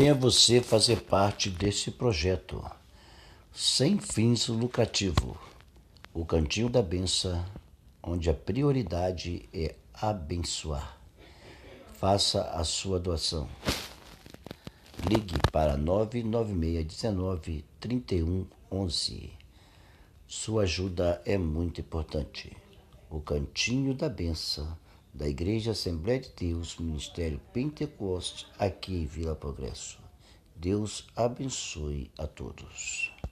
Venha você fazer parte desse projeto sem fins lucrativos. O Cantinho da Benção, onde a prioridade é abençoar. Faça a sua doação. Ligue para 99619 3111. Sua ajuda é muito importante. O Cantinho da Benção da Igreja Assembleia de Deus, Ministério Pentecoste, aqui em Vila Progresso. Deus abençoe a todos.